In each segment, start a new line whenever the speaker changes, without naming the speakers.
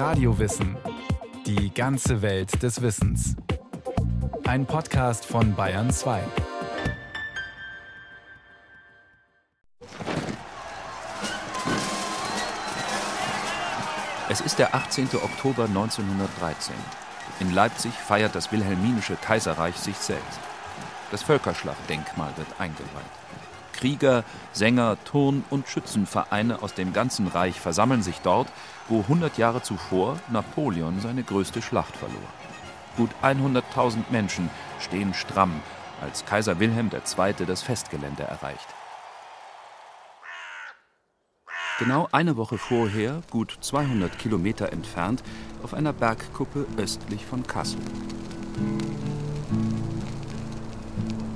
Radiowissen. Die ganze Welt des Wissens. Ein Podcast von Bayern 2.
Es ist der 18. Oktober 1913. In Leipzig feiert das Wilhelminische Kaiserreich sich selbst. Das Völkerschlachtdenkmal wird eingeweiht. Krieger, Sänger, Turn- und Schützenvereine aus dem ganzen Reich versammeln sich dort, wo 100 Jahre zuvor Napoleon seine größte Schlacht verlor. Gut 100.000 Menschen stehen stramm, als Kaiser Wilhelm II. das Festgelände erreicht. Genau eine Woche vorher, gut 200 Kilometer entfernt, auf einer Bergkuppe östlich von Kassel.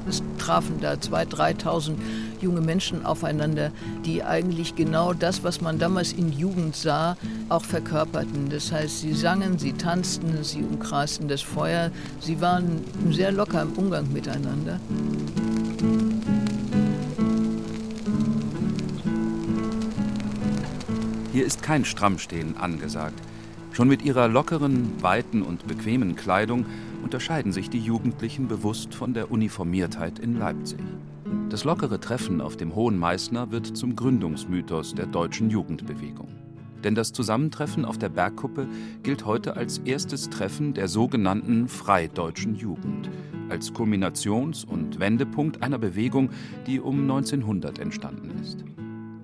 Es trafen da 2.000, 3.000 junge Menschen aufeinander, die eigentlich genau das, was man damals in Jugend sah, auch verkörperten. Das heißt, sie sangen, sie tanzten, sie umkreisten das Feuer, sie waren sehr locker im Umgang miteinander.
Hier ist kein Strammstehen angesagt. Schon mit ihrer lockeren, weiten und bequemen Kleidung unterscheiden sich die Jugendlichen bewusst von der Uniformiertheit in Leipzig. Das lockere Treffen auf dem Hohen Meißner wird zum Gründungsmythos der deutschen Jugendbewegung. Denn das Zusammentreffen auf der Bergkuppe gilt heute als erstes Treffen der sogenannten Freideutschen Jugend, als Kulminations- und Wendepunkt einer Bewegung, die um 1900 entstanden ist.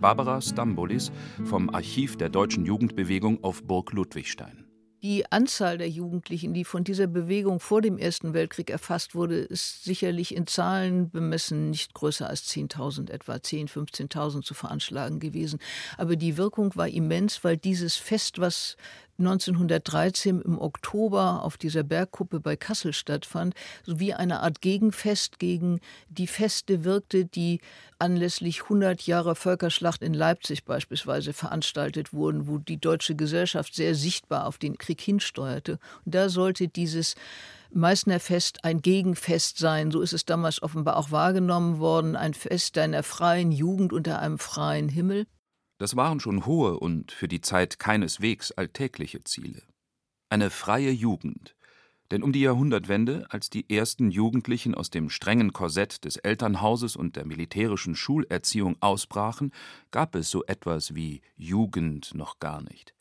Barbara Stambulis vom Archiv der deutschen Jugendbewegung auf Burg Ludwigstein.
Die Anzahl der Jugendlichen, die von dieser Bewegung vor dem Ersten Weltkrieg erfasst wurde, ist sicherlich in Zahlen bemessen nicht größer als 10.000, etwa 10.000, 15.000 zu veranschlagen gewesen. Aber die Wirkung war immens, weil dieses Fest, was 1913 im Oktober auf dieser Bergkuppe bei Kassel stattfand, sowie eine Art Gegenfest gegen die Feste wirkte, die anlässlich 100 Jahre Völkerschlacht in Leipzig beispielsweise veranstaltet wurden, wo die deutsche Gesellschaft sehr sichtbar auf den Krieg hinsteuerte. Und da sollte dieses Meißner Fest ein Gegenfest sein. So ist es damals offenbar auch wahrgenommen worden. Ein Fest einer freien Jugend unter einem freien Himmel.
Das waren schon hohe und für die Zeit keineswegs alltägliche Ziele. Eine freie Jugend. Denn um die Jahrhundertwende, als die ersten Jugendlichen aus dem strengen Korsett des Elternhauses und der militärischen Schulerziehung ausbrachen, gab es so etwas wie Jugend noch gar nicht.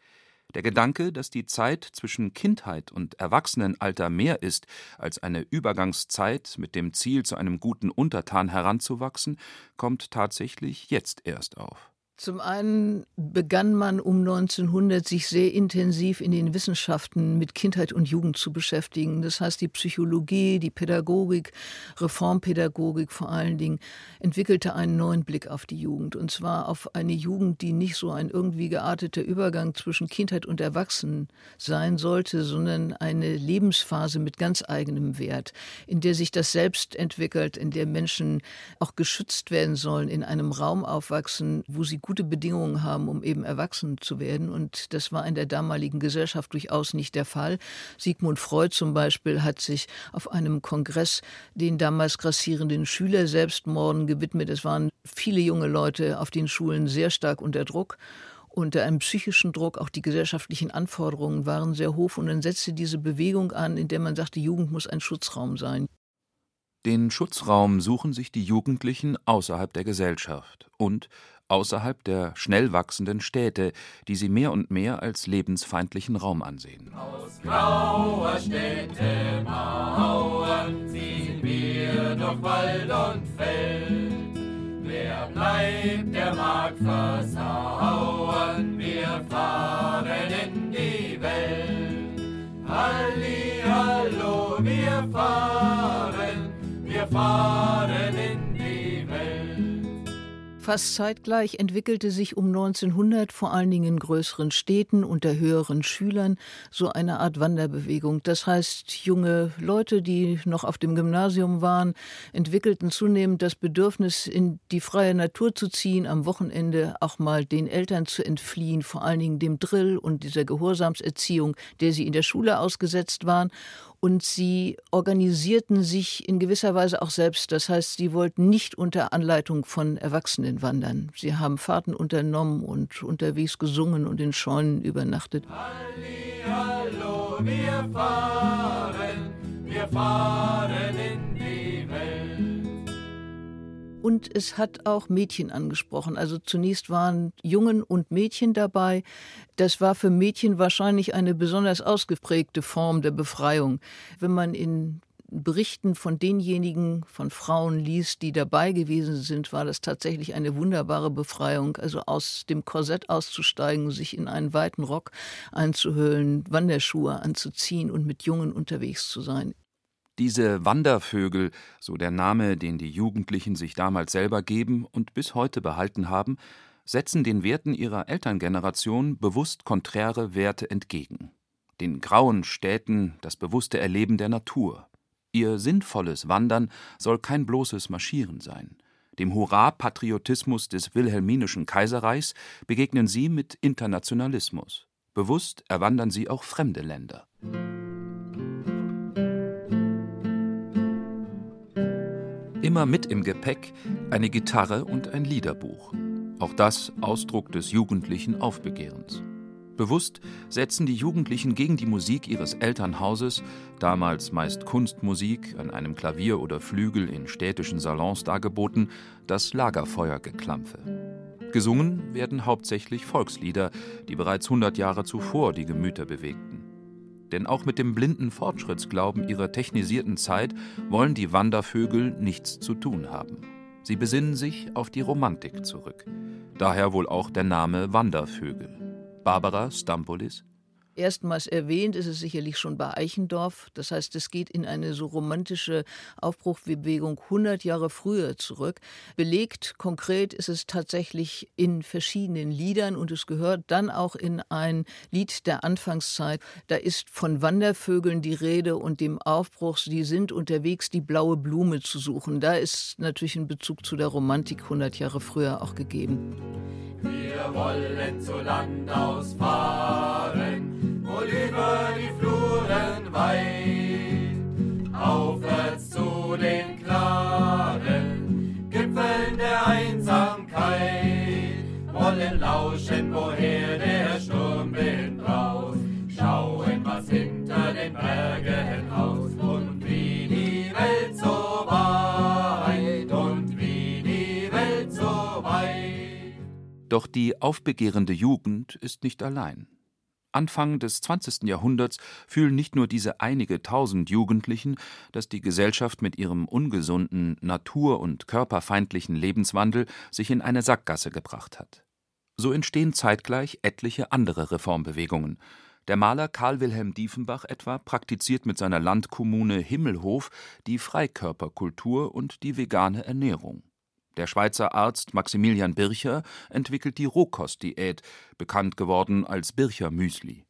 Der Gedanke, dass die Zeit zwischen Kindheit und Erwachsenenalter mehr ist als eine Übergangszeit mit dem Ziel, zu einem guten Untertan heranzuwachsen, kommt tatsächlich jetzt erst auf.
Zum einen begann man um 1900 sich sehr intensiv in den Wissenschaften mit Kindheit und Jugend zu beschäftigen. Das heißt, die Psychologie, die Pädagogik, Reformpädagogik vor allen Dingen entwickelte einen neuen Blick auf die Jugend. Und zwar auf eine Jugend, die nicht so ein irgendwie gearteter Übergang zwischen Kindheit und Erwachsenen sein sollte, sondern eine Lebensphase mit ganz eigenem Wert, in der sich das Selbst entwickelt, in der Menschen auch geschützt werden sollen, in einem Raum aufwachsen, wo sie gute Bedingungen haben, um eben erwachsen zu werden. Und das war in der damaligen Gesellschaft durchaus nicht der Fall. Sigmund Freud zum Beispiel hat sich auf einem Kongress den damals grassierenden Schülerselbstmorden gewidmet. Es waren viele junge Leute auf den Schulen sehr stark unter Druck unter einem psychischen Druck, auch die gesellschaftlichen Anforderungen waren sehr hoch und dann setzte diese Bewegung an, in der man sagte, Jugend muss ein Schutzraum sein.
Den Schutzraum suchen sich die Jugendlichen außerhalb der Gesellschaft und außerhalb der schnell wachsenden Städte, die sie mehr und mehr als lebensfeindlichen Raum ansehen.
Aus grauer Städte Mauern ziehen wir durch Wald und Feld. Wer bleibt, der mag versauern,
Fast zeitgleich entwickelte sich um 1900 vor allen Dingen in größeren Städten unter höheren Schülern so eine Art Wanderbewegung. Das heißt, junge Leute, die noch auf dem Gymnasium waren, entwickelten zunehmend das Bedürfnis, in die freie Natur zu ziehen, am Wochenende auch mal den Eltern zu entfliehen, vor allen Dingen dem Drill und dieser Gehorsamserziehung, der sie in der Schule ausgesetzt waren und sie organisierten sich in gewisser Weise auch selbst. Das heißt, sie wollten nicht unter Anleitung von Erwachsenen wandern. Sie haben Fahrten unternommen und unterwegs gesungen und in Scheunen übernachtet.
Halli, Hallo, wir fahren, wir fahren in.
Und es hat auch Mädchen angesprochen. Also zunächst waren Jungen und Mädchen dabei. Das war für Mädchen wahrscheinlich eine besonders ausgeprägte Form der Befreiung. Wenn man in Berichten von denjenigen, von Frauen liest, die dabei gewesen sind, war das tatsächlich eine wunderbare Befreiung. Also aus dem Korsett auszusteigen, sich in einen weiten Rock einzuhüllen, Wanderschuhe anzuziehen und mit Jungen unterwegs zu sein.
Diese Wandervögel, so der Name, den die Jugendlichen sich damals selber geben und bis heute behalten haben, setzen den Werten ihrer Elterngeneration bewusst konträre Werte entgegen. Den grauen Städten das bewusste Erleben der Natur, Ihr sinnvolles Wandern soll kein bloßes Marschieren sein. Dem Hurra-Patriotismus des Wilhelminischen Kaiserreichs begegnen sie mit Internationalismus. Bewusst erwandern sie auch fremde Länder. Immer mit im Gepäck eine Gitarre und ein Liederbuch. Auch das Ausdruck des jugendlichen Aufbegehrens. Bewusst setzen die Jugendlichen gegen die Musik ihres Elternhauses, damals meist Kunstmusik an einem Klavier oder Flügel in städtischen Salons dargeboten, das Lagerfeuergeklampfe. Gesungen werden hauptsächlich Volkslieder, die bereits 100 Jahre zuvor die Gemüter bewegten. Denn auch mit dem blinden Fortschrittsglauben ihrer technisierten Zeit wollen die Wandervögel nichts zu tun haben. Sie besinnen sich auf die Romantik zurück. Daher wohl auch der Name Wandervögel. Barbara Stampolis
erstmals erwähnt ist es sicherlich schon bei Eichendorff. Das heißt, es geht in eine so romantische Aufbruchbewegung 100 Jahre früher zurück. Belegt konkret ist es tatsächlich in verschiedenen Liedern und es gehört dann auch in ein Lied der Anfangszeit. Da ist von Wandervögeln die Rede und dem Aufbruch, sie sind unterwegs, die blaue Blume zu suchen. Da ist natürlich ein Bezug zu der Romantik 100 Jahre früher auch gegeben.
Wir wollen zu Land ausfahren, wohl über die Fluren weit, aufwärts zu den klaren Gipfeln der Einsamkeit, wollen lauschen, woher der Sturmwind braust, schauen, was hinter den Bergen aus und wie die Welt so weit. Und wie die Welt so weit.
Doch die aufbegehrende Jugend ist nicht allein. Anfang des 20. Jahrhunderts fühlen nicht nur diese einige tausend Jugendlichen, dass die Gesellschaft mit ihrem ungesunden, natur- und körperfeindlichen Lebenswandel sich in eine Sackgasse gebracht hat. So entstehen zeitgleich etliche andere Reformbewegungen. Der Maler Karl Wilhelm Diefenbach etwa praktiziert mit seiner Landkommune Himmelhof die Freikörperkultur und die vegane Ernährung. Der Schweizer Arzt Maximilian Bircher entwickelt die Rohkostdiät, bekannt geworden als Bircher-Müsli.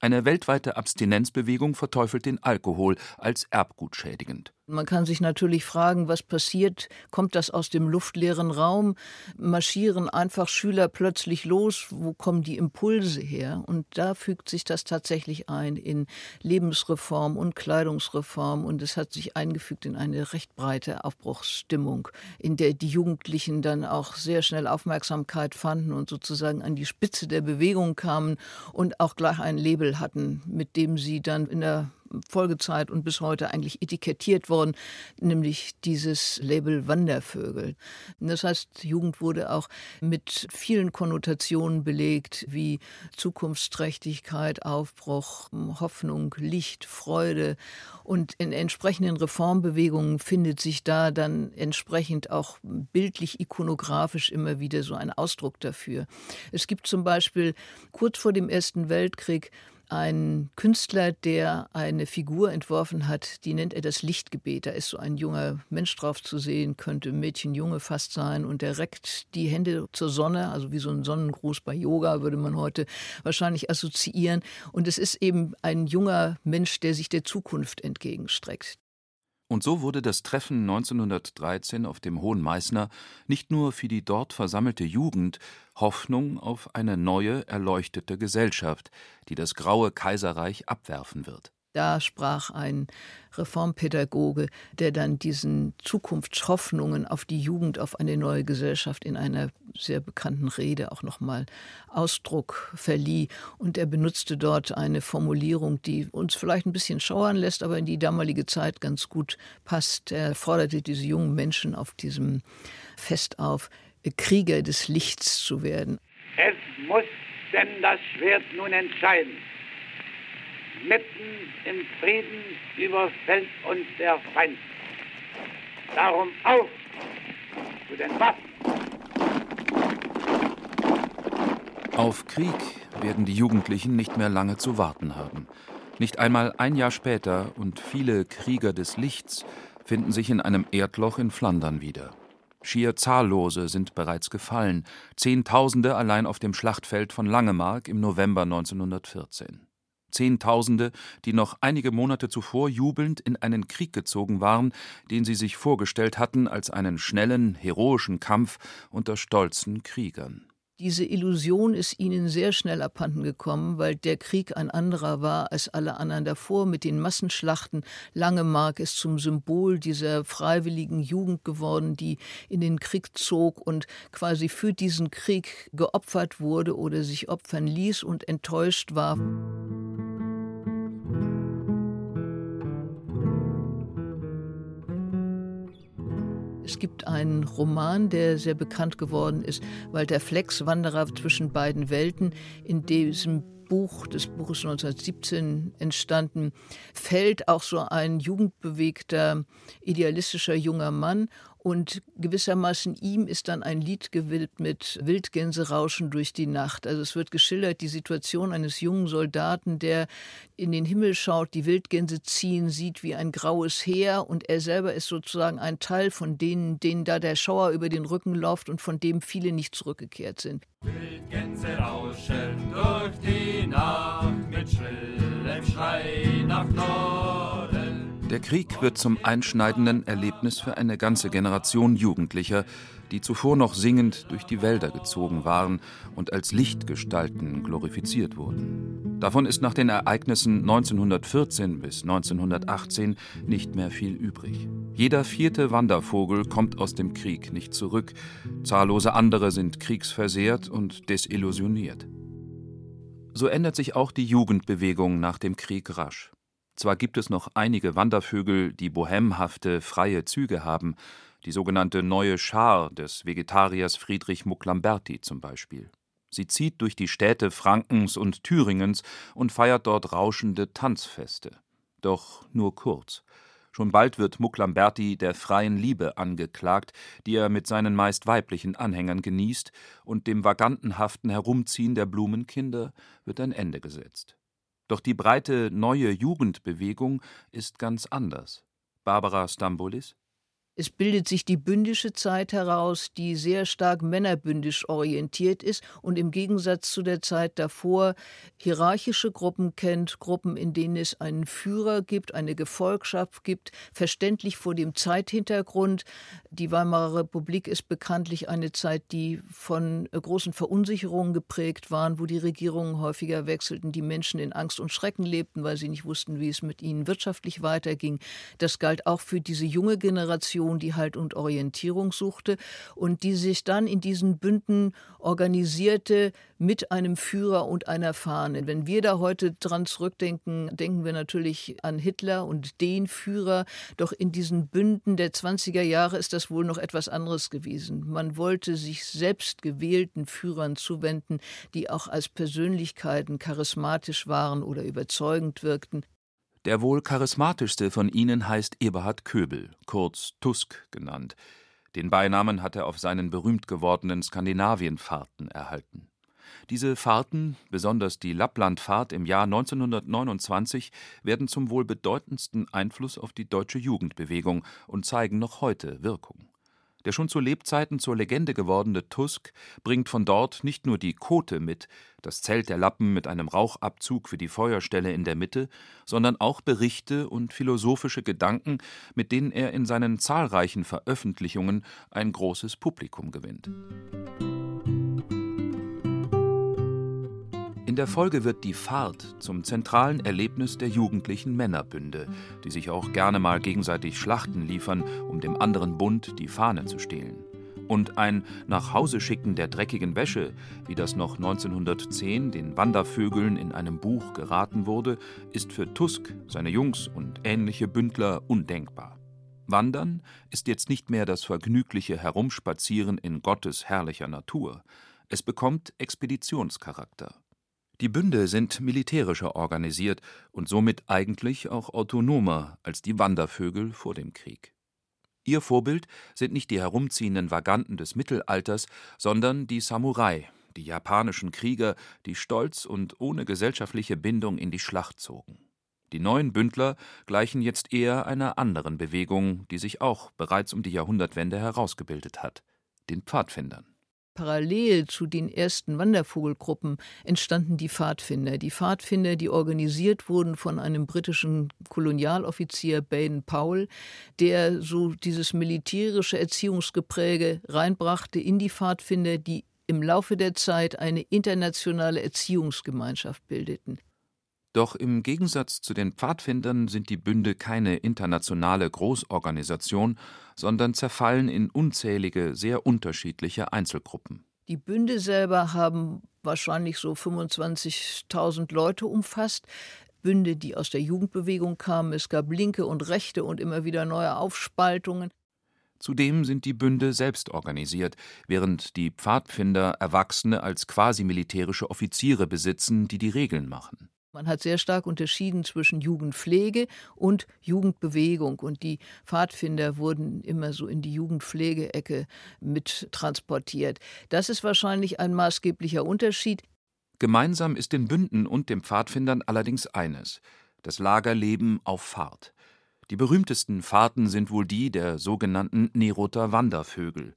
Eine weltweite Abstinenzbewegung verteufelt den Alkohol als erbgutschädigend.
Man kann sich natürlich fragen, was passiert? Kommt das aus dem luftleeren Raum? Marschieren einfach Schüler plötzlich los? Wo kommen die Impulse her? Und da fügt sich das tatsächlich ein in Lebensreform und Kleidungsreform. Und es hat sich eingefügt in eine recht breite Aufbruchsstimmung, in der die Jugendlichen dann auch sehr schnell Aufmerksamkeit fanden und sozusagen an die Spitze der Bewegung kamen und auch gleich ein Label hatten, mit dem sie dann in der Folgezeit und bis heute eigentlich etikettiert worden, nämlich dieses Label Wandervögel. Das heißt, Jugend wurde auch mit vielen Konnotationen belegt, wie Zukunftsträchtigkeit, Aufbruch, Hoffnung, Licht, Freude. Und in entsprechenden Reformbewegungen findet sich da dann entsprechend auch bildlich ikonografisch immer wieder so ein Ausdruck dafür. Es gibt zum Beispiel kurz vor dem Ersten Weltkrieg ein Künstler, der eine Figur entworfen hat, die nennt er das Lichtgebet. Da ist so ein junger Mensch drauf zu sehen, könnte Mädchen, Junge fast sein, und er reckt die Hände zur Sonne, also wie so ein Sonnengruß bei Yoga würde man heute wahrscheinlich assoziieren. Und es ist eben ein junger Mensch, der sich der Zukunft entgegenstreckt.
Und so wurde das Treffen 1913 auf dem Hohen Meißner nicht nur für die dort versammelte Jugend Hoffnung auf eine neue, erleuchtete Gesellschaft, die das graue Kaiserreich abwerfen wird.
Da sprach ein Reformpädagoge, der dann diesen Zukunftshoffnungen auf die Jugend, auf eine neue Gesellschaft in einer sehr bekannten Rede auch nochmal Ausdruck verlieh. Und er benutzte dort eine Formulierung, die uns vielleicht ein bisschen schauern lässt, aber in die damalige Zeit ganz gut passt. Er forderte diese jungen Menschen auf diesem Fest auf, Krieger des Lichts zu werden.
Es muss denn das Schwert nun entscheiden mitten im Frieden überfällt uns der Feind. Darum auf zu den Waffen.
Auf Krieg werden die Jugendlichen nicht mehr lange zu warten haben. Nicht einmal ein Jahr später und viele Krieger des Lichts finden sich in einem Erdloch in Flandern wieder. Schier zahllose sind bereits gefallen, Zehntausende allein auf dem Schlachtfeld von Langemark im November 1914. Zehntausende, die noch einige Monate zuvor jubelnd in einen Krieg gezogen waren, den sie sich vorgestellt hatten als einen schnellen, heroischen Kampf unter stolzen Kriegern.
Diese Illusion ist ihnen sehr schnell abhanden gekommen, weil der Krieg ein anderer war als alle anderen davor mit den Massenschlachten. Langemark ist zum Symbol dieser freiwilligen Jugend geworden, die in den Krieg zog und quasi für diesen Krieg geopfert wurde oder sich opfern ließ und enttäuscht war. Gibt einen Roman, der sehr bekannt geworden ist, Walter Flex, Wanderer zwischen beiden Welten. In diesem Buch, des Buches 1917 entstanden, fällt auch so ein jugendbewegter, idealistischer junger Mann und gewissermaßen ihm ist dann ein Lied gewidmet, Wildgänse rauschen durch die Nacht. Also es wird geschildert, die Situation eines jungen Soldaten, der in den Himmel schaut, die Wildgänse ziehen, sieht wie ein graues Heer und er selber ist sozusagen ein Teil von denen, denen da der Schauer über den Rücken läuft und von dem viele nicht zurückgekehrt sind.
Wildgänse rauschen durch die Nacht mit schrillem Schrei nach Norden.
Der Krieg wird zum einschneidenden Erlebnis für eine ganze Generation Jugendlicher, die zuvor noch singend durch die Wälder gezogen waren und als Lichtgestalten glorifiziert wurden. Davon ist nach den Ereignissen 1914 bis 1918 nicht mehr viel übrig. Jeder vierte Wandervogel kommt aus dem Krieg nicht zurück, zahllose andere sind kriegsversehrt und desillusioniert. So ändert sich auch die Jugendbewegung nach dem Krieg rasch. Zwar gibt es noch einige Wandervögel, die bohemhafte, freie Züge haben, die sogenannte neue Schar des Vegetariers Friedrich Mucklamberti zum Beispiel. Sie zieht durch die Städte Frankens und Thüringens und feiert dort rauschende Tanzfeste. Doch nur kurz. Schon bald wird Mucklamberti der freien Liebe angeklagt, die er mit seinen meist weiblichen Anhängern genießt, und dem vagantenhaften Herumziehen der Blumenkinder wird ein Ende gesetzt. Doch die breite neue Jugendbewegung ist ganz anders. Barbara Stambulis
es bildet sich die bündische Zeit heraus, die sehr stark männerbündisch orientiert ist und im Gegensatz zu der Zeit davor hierarchische Gruppen kennt, Gruppen, in denen es einen Führer gibt, eine Gefolgschaft gibt, verständlich vor dem Zeithintergrund. Die Weimarer Republik ist bekanntlich eine Zeit, die von großen Verunsicherungen geprägt war, wo die Regierungen häufiger wechselten, die Menschen in Angst und Schrecken lebten, weil sie nicht wussten, wie es mit ihnen wirtschaftlich weiterging. Das galt auch für diese junge Generation Person, die Halt und Orientierung suchte und die sich dann in diesen Bünden organisierte mit einem Führer und einer Fahne. Wenn wir da heute dran zurückdenken, denken wir natürlich an Hitler und den Führer. Doch in diesen Bünden der 20er Jahre ist das wohl noch etwas anderes gewesen. Man wollte sich selbst gewählten Führern zuwenden, die auch als Persönlichkeiten charismatisch waren oder überzeugend wirkten.
Der wohl charismatischste von ihnen heißt Eberhard Köbel, kurz Tusk genannt. Den Beinamen hat er auf seinen berühmt gewordenen Skandinavienfahrten erhalten. Diese Fahrten, besonders die Lapplandfahrt im Jahr 1929, werden zum wohl bedeutendsten Einfluss auf die deutsche Jugendbewegung und zeigen noch heute Wirkung. Der schon zu Lebzeiten zur Legende gewordene Tusk bringt von dort nicht nur die Kote mit, das Zelt der Lappen mit einem Rauchabzug für die Feuerstelle in der Mitte, sondern auch Berichte und philosophische Gedanken, mit denen er in seinen zahlreichen Veröffentlichungen ein großes Publikum gewinnt. In der Folge wird die Fahrt zum zentralen Erlebnis der jugendlichen Männerbünde, die sich auch gerne mal gegenseitig Schlachten liefern, um dem anderen Bund die Fahne zu stehlen. Und ein Nachhauseschicken der dreckigen Wäsche, wie das noch 1910 den Wandervögeln in einem Buch geraten wurde, ist für Tusk, seine Jungs und ähnliche Bündler undenkbar. Wandern ist jetzt nicht mehr das vergnügliche Herumspazieren in Gottes herrlicher Natur. Es bekommt Expeditionscharakter. Die Bünde sind militärischer organisiert und somit eigentlich auch autonomer als die Wandervögel vor dem Krieg. Ihr Vorbild sind nicht die herumziehenden Vaganten des Mittelalters, sondern die Samurai, die japanischen Krieger, die stolz und ohne gesellschaftliche Bindung in die Schlacht zogen. Die neuen Bündler gleichen jetzt eher einer anderen Bewegung, die sich auch bereits um die Jahrhundertwende herausgebildet hat, den Pfadfindern.
Parallel zu den ersten Wandervogelgruppen entstanden die Pfadfinder. Die Pfadfinder, die organisiert wurden von einem britischen Kolonialoffizier Baden Powell, der so dieses militärische Erziehungsgepräge reinbrachte in die Pfadfinder, die im Laufe der Zeit eine internationale Erziehungsgemeinschaft bildeten.
Doch im Gegensatz zu den Pfadfindern sind die Bünde keine internationale Großorganisation, sondern zerfallen in unzählige, sehr unterschiedliche Einzelgruppen.
Die Bünde selber haben wahrscheinlich so 25.000 Leute umfasst. Bünde, die aus der Jugendbewegung kamen. Es gab linke und rechte und immer wieder neue Aufspaltungen.
Zudem sind die Bünde selbst organisiert, während die Pfadfinder Erwachsene als quasi militärische Offiziere besitzen, die die Regeln machen.
Man hat sehr stark unterschieden zwischen Jugendpflege und Jugendbewegung. Und die Pfadfinder wurden immer so in die Jugendpflegeecke mit transportiert. Das ist wahrscheinlich ein maßgeblicher Unterschied.
Gemeinsam ist den Bünden und den Pfadfindern allerdings eines: das Lagerleben auf Fahrt. Die berühmtesten Fahrten sind wohl die der sogenannten Neroter Wandervögel.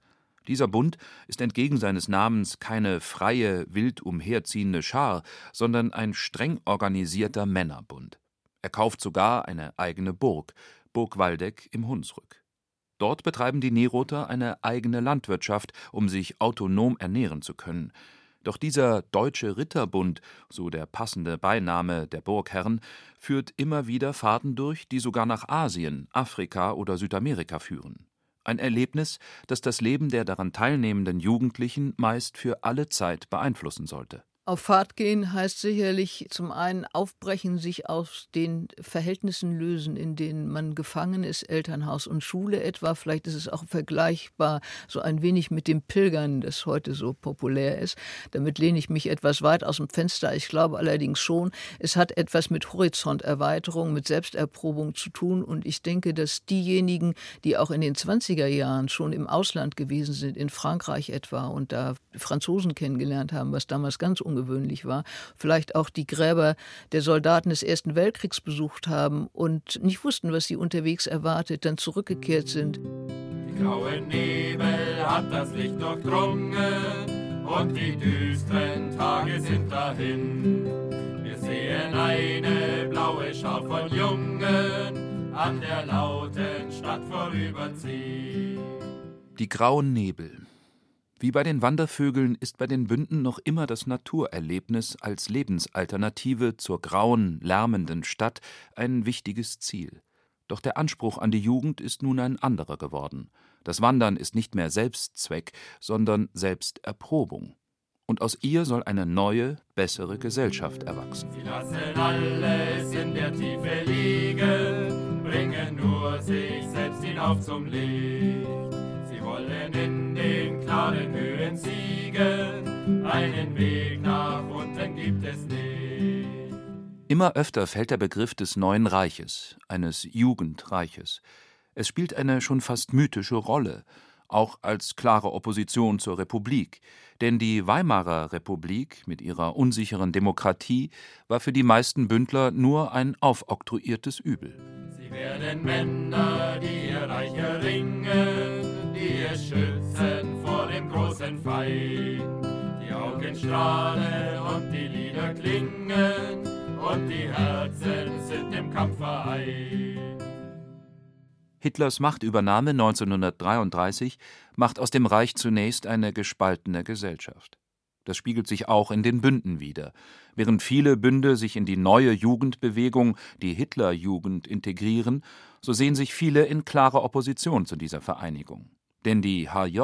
Dieser Bund ist entgegen seines Namens keine freie, wild umherziehende Schar, sondern ein streng organisierter Männerbund. Er kauft sogar eine eigene Burg, Burg Waldeck im Hunsrück. Dort betreiben die Neroter eine eigene Landwirtschaft, um sich autonom ernähren zu können. Doch dieser Deutsche Ritterbund, so der passende Beiname der Burgherren, führt immer wieder Fahrten durch, die sogar nach Asien, Afrika oder Südamerika führen. Ein Erlebnis, das das Leben der daran teilnehmenden Jugendlichen meist für alle Zeit beeinflussen sollte
auf Fahrt gehen heißt sicherlich zum einen aufbrechen, sich aus den Verhältnissen lösen, in denen man gefangen ist, Elternhaus und Schule etwa. Vielleicht ist es auch vergleichbar so ein wenig mit dem Pilgern, das heute so populär ist. Damit lehne ich mich etwas weit aus dem Fenster. Ich glaube allerdings schon, es hat etwas mit Horizonterweiterung, mit Selbsterprobung zu tun. Und ich denke, dass diejenigen, die auch in den 20er Jahren schon im Ausland gewesen sind, in Frankreich etwa, und da Franzosen kennengelernt haben, was damals ganz ungewöhnlich war, vielleicht auch die Gräber der Soldaten des Ersten Weltkriegs besucht haben und nicht wussten, was sie unterwegs erwartet, dann zurückgekehrt sind.
Die graue Nebel hat das Licht durchdrungen und die düsteren Tage sind dahin. Wir sehen eine blaue Schar von Jungen an der lauten Stadt vorüberziehen.
Die grauen Nebel, wie bei den Wandervögeln ist bei den Bünden noch immer das Naturerlebnis als Lebensalternative zur grauen, lärmenden Stadt ein wichtiges Ziel. Doch der Anspruch an die Jugend ist nun ein anderer geworden. Das Wandern ist nicht mehr Selbstzweck, sondern Selbsterprobung. Und aus ihr soll eine neue, bessere Gesellschaft erwachsen.
Sie lassen alles in der Tiefe liegen, bringen nur sich selbst hinauf zum Licht. Sie wollen in den klaren Höhen siegen, einen Weg nach unten gibt es nicht.
Immer öfter fällt der Begriff des neuen Reiches, eines Jugendreiches. Es spielt eine schon fast mythische Rolle, auch als klare Opposition zur Republik. Denn die Weimarer Republik mit ihrer unsicheren Demokratie war für die meisten Bündler nur ein aufoktroyiertes Übel.
Sie werden Männer, die ihr Reich erringen, schützen vor dem großen Feind. Die Augen strahlen und die Lieder klingen und die Herzen sind im Kampf vereint.
Hitlers Machtübernahme 1933 macht aus dem Reich zunächst eine gespaltene Gesellschaft. Das spiegelt sich auch in den Bünden wider. Während viele Bünde sich in die neue Jugendbewegung, die Hitlerjugend, integrieren, so sehen sich viele in klarer Opposition zu dieser Vereinigung. Denn die HJ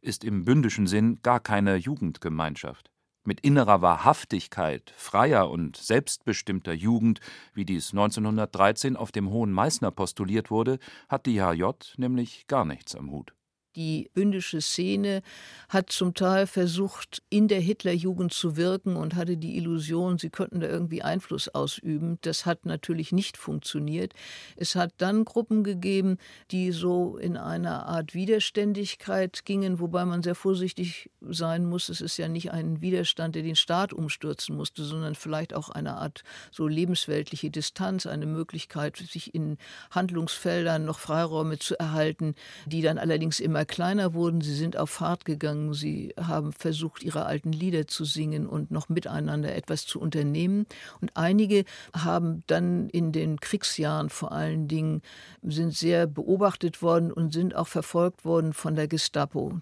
ist im bündischen Sinn gar keine Jugendgemeinschaft. Mit innerer Wahrhaftigkeit, freier und selbstbestimmter Jugend, wie dies 1913 auf dem Hohen Meißner postuliert wurde, hat die HJ nämlich gar nichts am Hut.
Die bündische Szene hat zum Teil versucht, in der Hitlerjugend zu wirken und hatte die Illusion, sie könnten da irgendwie Einfluss ausüben. Das hat natürlich nicht funktioniert. Es hat dann Gruppen gegeben, die so in einer Art Widerständigkeit gingen, wobei man sehr vorsichtig sein muss. Es ist ja nicht ein Widerstand, der den Staat umstürzen musste, sondern vielleicht auch eine Art so lebensweltliche Distanz, eine Möglichkeit, sich in Handlungsfeldern noch Freiräume zu erhalten, die dann allerdings immer kleiner wurden, sie sind auf Fahrt gegangen, sie haben versucht, ihre alten Lieder zu singen und noch miteinander etwas zu unternehmen. Und einige haben dann in den Kriegsjahren vor allen Dingen, sind sehr beobachtet worden und sind auch verfolgt worden von der Gestapo.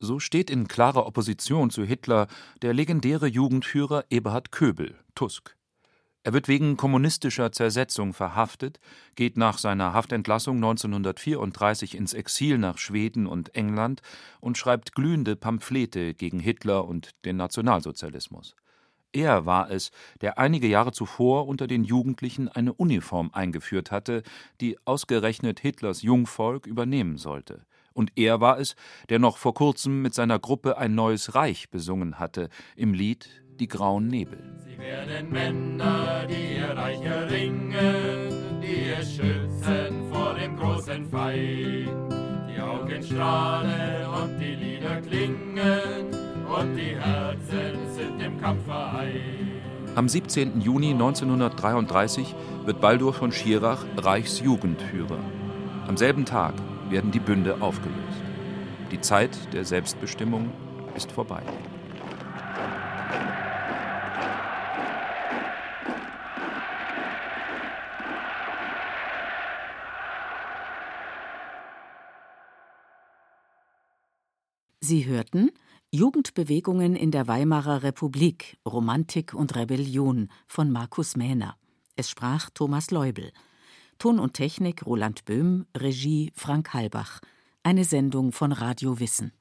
So steht in klarer Opposition zu Hitler der legendäre Jugendführer Eberhard Köbel, Tusk. Er wird wegen kommunistischer Zersetzung verhaftet, geht nach seiner Haftentlassung 1934 ins Exil nach Schweden und England und schreibt glühende Pamphlete gegen Hitler und den Nationalsozialismus. Er war es, der einige Jahre zuvor unter den Jugendlichen eine Uniform eingeführt hatte, die ausgerechnet Hitlers Jungvolk übernehmen sollte. Und er war es, der noch vor kurzem mit seiner Gruppe ein neues Reich besungen hatte, im Lied die grauen Nebel.
Sie werden Männer, die ihr Reich erringen, die es schützen vor dem großen Feind. Die Augen strahlen und die Lieder klingen und die Herzen sind im Kampf vereint.
Am 17. Juni 1933 wird Baldur von Schirach Reichsjugendführer. Am selben Tag werden die Bünde aufgelöst. Die Zeit der Selbstbestimmung ist vorbei.
Sie hörten Jugendbewegungen in der Weimarer Republik, Romantik und Rebellion von Markus Mähner. Es sprach Thomas Leubel. Ton und Technik Roland Böhm, Regie Frank Halbach. Eine Sendung von Radio Wissen.